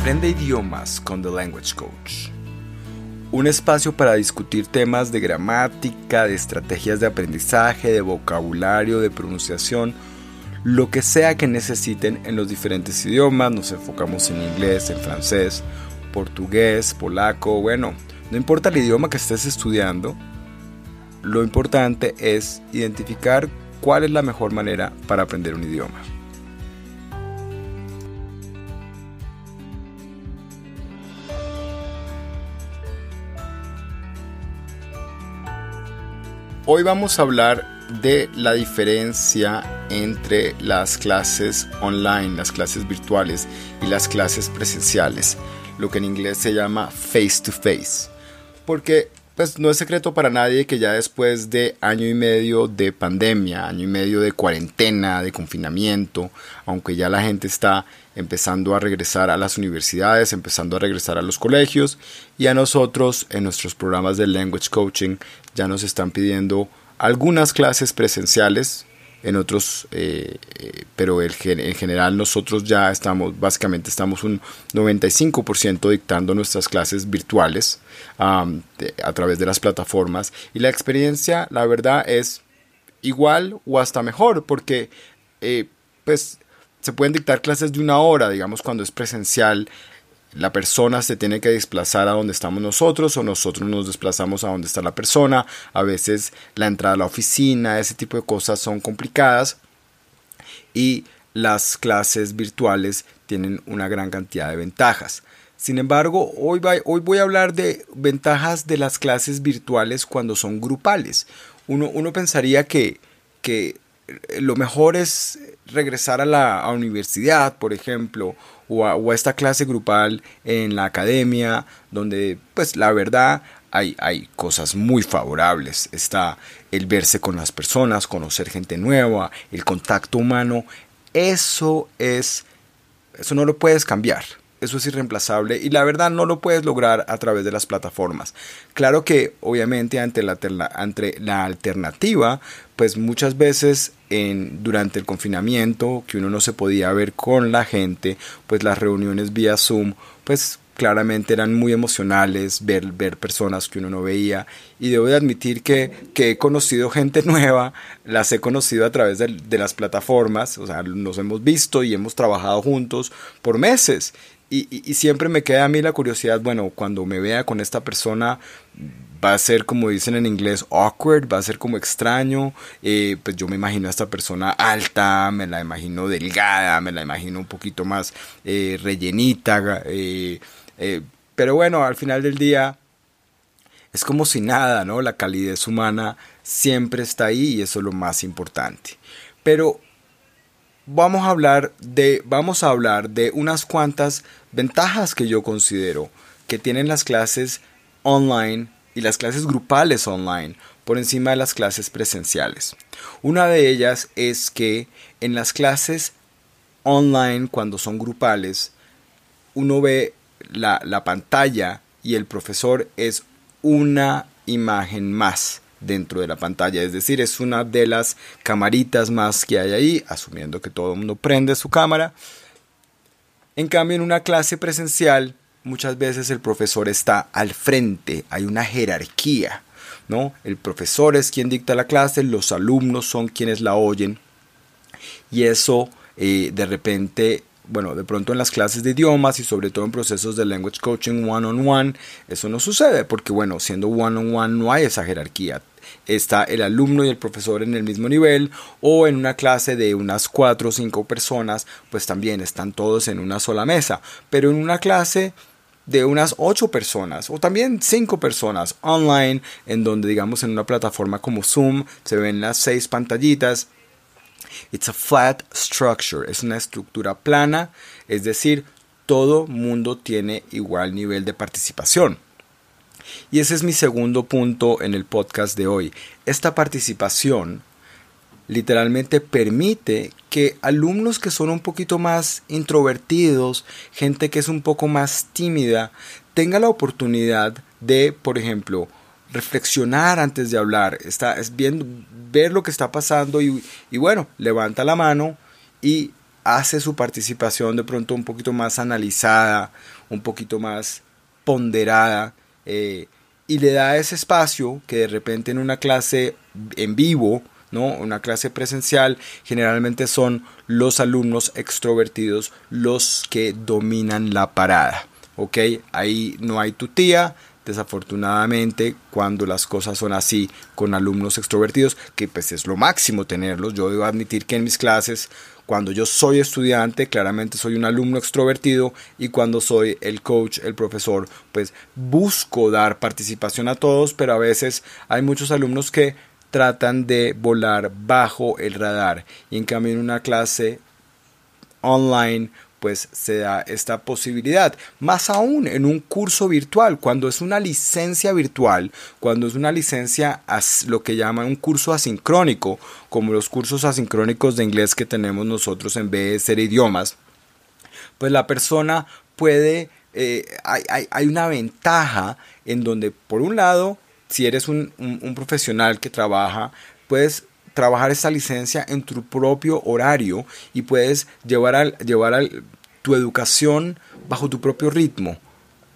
Aprende idiomas con The Language Coach. Un espacio para discutir temas de gramática, de estrategias de aprendizaje, de vocabulario, de pronunciación, lo que sea que necesiten en los diferentes idiomas. Nos enfocamos en inglés, en francés, portugués, polaco, bueno, no importa el idioma que estés estudiando, lo importante es identificar cuál es la mejor manera para aprender un idioma. Hoy vamos a hablar de la diferencia entre las clases online, las clases virtuales y las clases presenciales, lo que en inglés se llama face to face. Porque pues no es secreto para nadie que ya después de año y medio de pandemia, año y medio de cuarentena, de confinamiento, aunque ya la gente está empezando a regresar a las universidades, empezando a regresar a los colegios y a nosotros en nuestros programas de language coaching ya nos están pidiendo algunas clases presenciales, en otros, eh, eh, pero en general nosotros ya estamos, básicamente estamos un 95% dictando nuestras clases virtuales a través de las plataformas. Y la experiencia, la verdad, es igual o hasta mejor, porque eh, pues se pueden dictar clases de una hora, digamos, cuando es presencial la persona se tiene que desplazar a donde estamos nosotros o nosotros nos desplazamos a donde está la persona. A veces la entrada a la oficina, ese tipo de cosas son complicadas y las clases virtuales tienen una gran cantidad de ventajas. Sin embargo, hoy, voy a hablar de ventajas de las clases virtuales cuando son grupales. Uno, uno pensaría que, que lo mejor es regresar a la universidad, por ejemplo, o a, esta clase grupal en la academia, donde pues la verdad hay, hay, cosas muy favorables. Está el verse con las personas, conocer gente nueva, el contacto humano. Eso es, eso no lo puedes cambiar. Eso es irreemplazable y la verdad no lo puedes lograr a través de las plataformas. Claro que obviamente ante la, ante la alternativa, pues muchas veces en, durante el confinamiento, que uno no se podía ver con la gente, pues las reuniones vía Zoom, pues claramente eran muy emocionales ver, ver personas que uno no veía y debo de admitir que, que he conocido gente nueva, las he conocido a través de, de, las plataformas, o sea, nos hemos visto y hemos trabajado juntos por meses y, siempre me queda a mí la curiosidad, bueno, cuando me vea con esta persona va a ser como dicen en inglés awkward, va a ser como extraño, eh, pues yo me imagino a esta persona alta, me la imagino delgada, me la imagino un poquito más eh, rellenita, eh, pero bueno, al final del día es como si nada, ¿no? La calidez humana siempre está ahí y eso es lo más importante. Pero vamos a hablar de, vamos a hablar de unas cuantas ventajas que yo considero que tienen las clases online y las clases grupales online por encima de las clases presenciales. Una de ellas es que en las clases online, cuando son grupales, uno ve la, la pantalla y el profesor es una imagen más dentro de la pantalla, es decir, es una de las camaritas más que hay ahí, asumiendo que todo el mundo prende su cámara. En cambio, en una clase presencial, muchas veces el profesor está al frente, hay una jerarquía, ¿no? El profesor es quien dicta la clase, los alumnos son quienes la oyen, y eso eh, de repente bueno, de pronto en las clases de idiomas y sobre todo en procesos de language coaching one on one, eso no sucede porque, bueno, siendo one on one no hay esa jerarquía. Está el alumno y el profesor en el mismo nivel o en una clase de unas cuatro o cinco personas, pues también están todos en una sola mesa. Pero en una clase de unas ocho personas o también cinco personas online, en donde digamos en una plataforma como Zoom se ven las seis pantallitas, It's a flat structure, es una estructura plana, es decir, todo mundo tiene igual nivel de participación. Y ese es mi segundo punto en el podcast de hoy. Esta participación literalmente permite que alumnos que son un poquito más introvertidos, gente que es un poco más tímida, tenga la oportunidad de, por ejemplo, reflexionar antes de hablar, está, es ver lo que está pasando y, bueno, levanta la mano y hace su participación de pronto un poquito más analizada, un poquito más ponderada eh, y le da ese espacio que de repente en una clase en vivo, ¿no? Una clase presencial, generalmente son los alumnos extrovertidos los que dominan la parada, ¿ok? Ahí no hay tu tía, desafortunadamente cuando las cosas son así con alumnos extrovertidos, que pues es lo máximo tenerlos, yo debo admitir que en mis clases cuando yo soy estudiante, claramente soy un alumno extrovertido y cuando soy el coach, el profesor, pues busco dar participación a todos, pero a veces hay muchos alumnos que tratan de volar bajo el radar. Y en cambio en una clase online pues se da esta posibilidad. Más aún en un curso virtual, cuando es una licencia virtual, cuando es una licencia, lo que llaman un curso asincrónico, como los cursos asincrónicos de inglés que tenemos nosotros en ser idiomas, pues la persona puede, eh, hay, una ventaja en donde, por un lado, si eres un, un profesional que trabaja, puedes trabajar esta licencia en tu propio horario y puedes llevar, al, llevar al, tu educación bajo tu propio ritmo,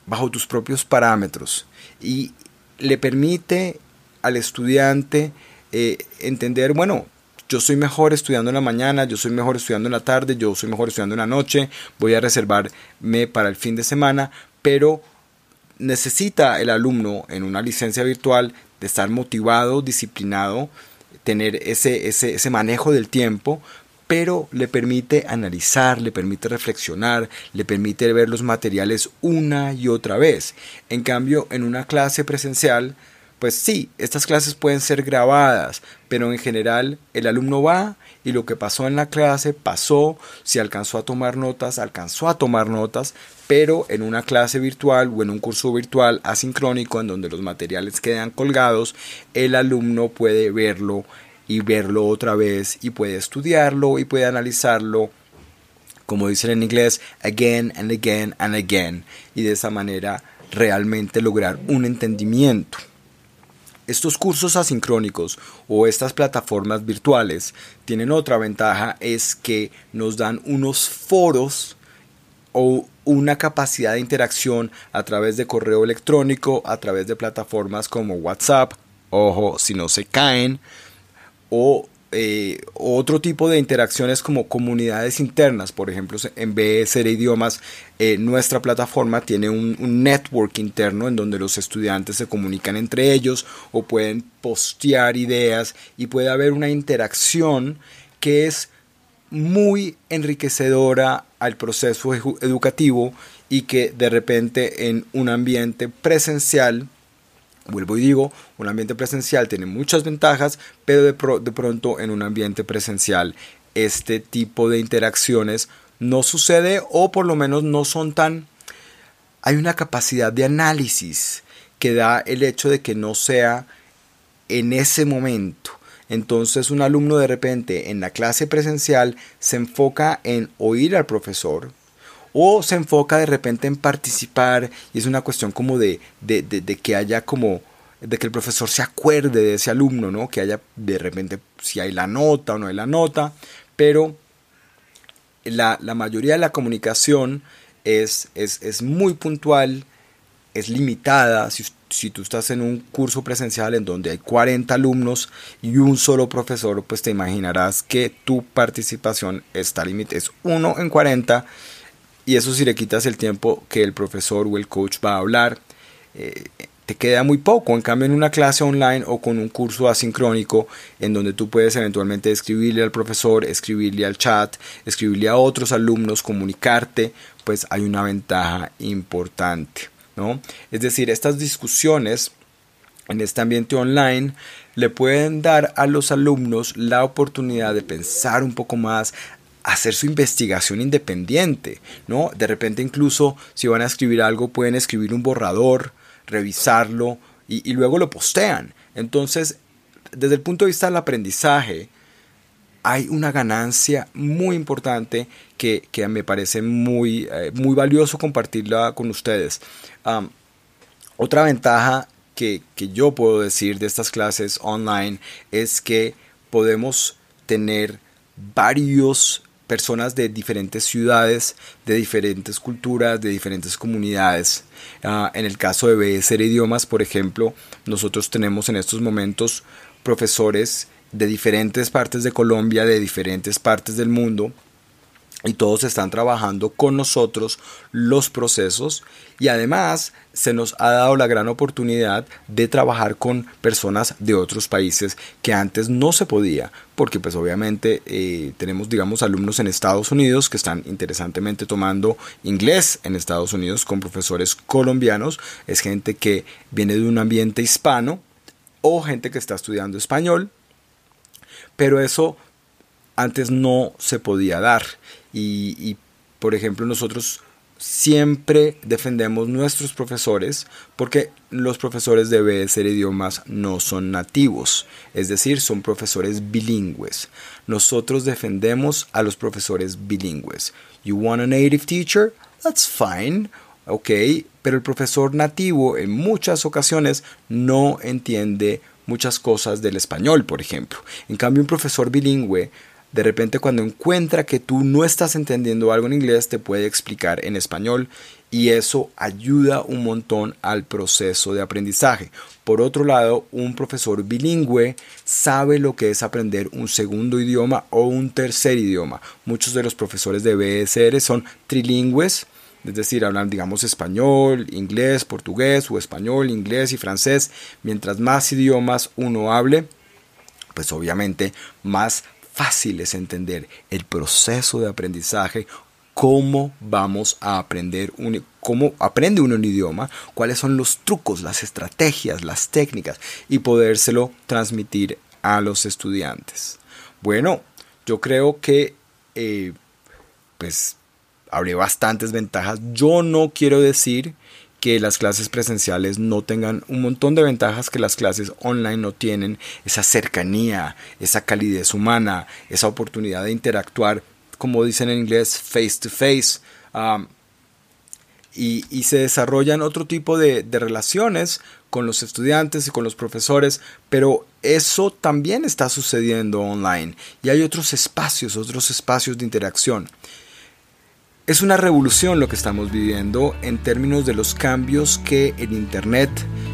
bajo tus propios parámetros. Y le permite al estudiante eh, entender, bueno, yo soy mejor estudiando en la mañana, yo soy mejor estudiando en la tarde, yo soy mejor estudiando en la noche, voy a reservarme para el fin de semana, pero necesita el alumno en una licencia virtual de estar motivado, disciplinado, tener ese, ese, ese manejo del tiempo, pero le permite analizar, le permite reflexionar, le permite ver los materiales una y otra vez. En cambio, en una clase presencial, pues sí, estas clases pueden ser grabadas, pero en general el alumno va y lo que pasó en la clase pasó, si alcanzó a tomar notas, alcanzó a tomar notas, pero en una clase virtual o en un curso virtual asincrónico en donde los materiales quedan colgados, el alumno puede verlo y verlo otra vez y puede estudiarlo y puede analizarlo como dicen en inglés again and again and again y de esa manera realmente lograr un entendimiento. Estos cursos asincrónicos o estas plataformas virtuales tienen otra ventaja es que nos dan unos foros o una capacidad de interacción a través de correo electrónico, a través de plataformas como WhatsApp, ojo, si no se caen, o eh, otro tipo de interacciones como comunidades internas, por ejemplo, en vez idiomas, eh, nuestra plataforma tiene un, network interno en donde los estudiantes se comunican entre ellos o pueden postear ideas y puede haber una interacción que es muy enriquecedora al proceso educativo y que de repente en un ambiente presencial Vuelvo y digo, un ambiente presencial tiene muchas ventajas, pero de, pronto en un ambiente presencial este tipo de interacciones no sucede o por lo menos no son tan... Hay una capacidad de análisis que da el hecho de que no sea en ese momento. Entonces un alumno de repente en la clase presencial se enfoca en oír al profesor, o se enfoca de repente en participar y es una cuestión como de, de, que haya como de que el profesor se acuerde de ese alumno, ¿no? Que haya de repente si hay la nota o no hay la nota, pero la, mayoría de la comunicación es, es, muy puntual, es limitada. Si, si, tú estás en un curso presencial en donde hay 40 alumnos y un solo profesor, pues te imaginarás que tu participación está limitada. Es uno en 40 y eso si le quitas el tiempo que el profesor o el coach va a hablar, eh, te queda muy poco. En cambio, en una clase online o con un curso asincrónico, en donde tú puedes eventualmente escribirle al profesor, escribirle al chat, escribirle a otros alumnos, comunicarte, pues hay una ventaja importante. ¿No? Es decir, estas discusiones en este ambiente online le pueden dar a los alumnos la oportunidad de pensar un poco más, hacer su investigación independiente, ¿no? De repente incluso si van a escribir algo pueden escribir un borrador, revisarlo y, luego lo postean. Entonces, desde el punto de vista del aprendizaje, hay una ganancia muy importante que, me parece muy, eh, muy valioso compartirla con ustedes. otra ventaja que, que yo puedo decir de estas clases online es que podemos tener varios personas de diferentes ciudades, de diferentes culturas, de diferentes comunidades. Ah, en el caso de BSR Idiomas, por ejemplo, nosotros tenemos en estos momentos profesores de diferentes partes de Colombia, de diferentes partes del mundo, y todos están trabajando con nosotros los procesos. Y además se nos ha dado la gran oportunidad de trabajar con personas de otros países que antes no se podía porque pues obviamente eh, tenemos digamos alumnos en Estados Unidos que están interesantemente tomando inglés en Estados Unidos con profesores colombianos. Es gente que viene de un ambiente hispano o gente que está estudiando español pero eso antes no se podía dar y, por ejemplo, nosotros siempre defendemos nuestros profesores porque los profesores de ser idiomas no son nativos, es decir, son profesores bilingües. Nosotros defendemos a los profesores bilingües. You want a native teacher? That's fine. Ok, pero el profesor nativo en muchas ocasiones no entiende muchas cosas del español, por ejemplo. En cambio, un profesor bilingüe de repente cuando encuentra que tú no estás entendiendo algo en inglés, te puede explicar en español y eso ayuda un montón al proceso de aprendizaje. Por otro lado, un profesor bilingüe sabe lo que es aprender un segundo idioma o un tercer idioma. Muchos de los profesores de BSR son trilingües, es decir, hablan, digamos, español, inglés, portugués o español, inglés y francés. Mientras más idiomas uno hable, pues obviamente más fácil es entender el proceso de aprendizaje, cómo vamos a aprender, un, cómo aprende uno un idioma, cuáles son los trucos, las estrategias, las técnicas y podérselo transmitir a los estudiantes. Bueno, yo creo que eh, pues habré bastantes ventajas. Yo no quiero decir que las clases presenciales no tengan un montón de ventajas que las clases online no tienen, esa cercanía, esa calidez humana, esa oportunidad de interactuar, como dicen en inglés, face to face. Y, se desarrollan otro tipo de, de relaciones con los estudiantes y con los profesores, pero eso también está sucediendo online y hay otros espacios, otros espacios de interacción. Es una revolución lo que estamos viviendo en términos de los cambios que el Internet,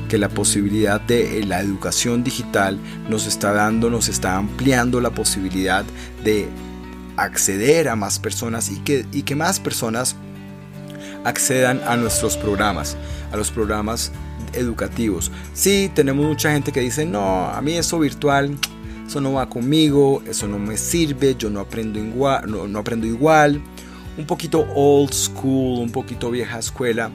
que la posibilidad de la educación digital nos está dando, nos está ampliando la posibilidad de acceder a más personas y que, y que más personas accedan a nuestros programas, a los programas educativos. Sí, tenemos mucha gente que dice, no, a mí eso virtual, eso no va conmigo, eso no me sirve, yo no aprendo igual, no aprendo igual un poquito old school, un poquito vieja escuela.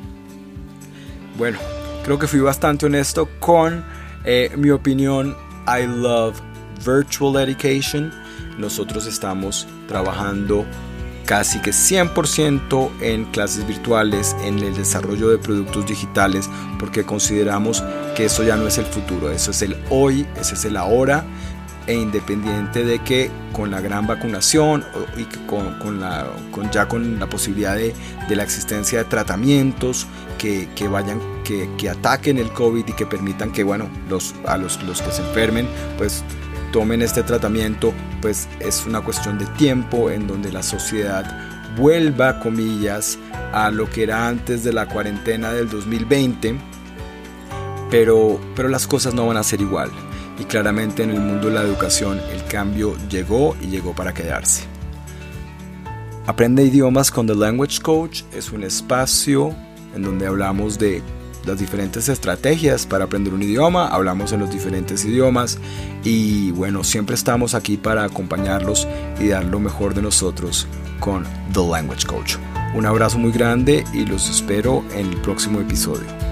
Bueno, creo que fui bastante honesto con eh, mi opinión. I love virtual education. Nosotros estamos trabajando casi que 100% en clases virtuales, en el desarrollo de productos digitales, porque consideramos que eso ya no es el futuro, eso es el hoy, ese es el ahora e independiente de que con la gran vacunación y con, con, la, con ya con la posibilidad de, de, la existencia de tratamientos que, que vayan, que, que, ataquen el COVID y que permitan que, bueno, los, a los, los que se enfermen, pues tomen este tratamiento, pues es una cuestión de tiempo en donde la sociedad vuelva, comillas, a lo que era antes de la cuarentena del 2020, pero, pero las cosas no van a ser igual y claramente en el mundo de la educación el cambio llegó y llegó para quedarse. Aprende idiomas con The Language Coach es un espacio en donde hablamos de las diferentes estrategias para aprender un idioma, hablamos en los diferentes idiomas y bueno, siempre estamos aquí para acompañarlos y dar lo mejor de nosotros con The Language Coach. Un abrazo muy grande y los espero en el próximo episodio.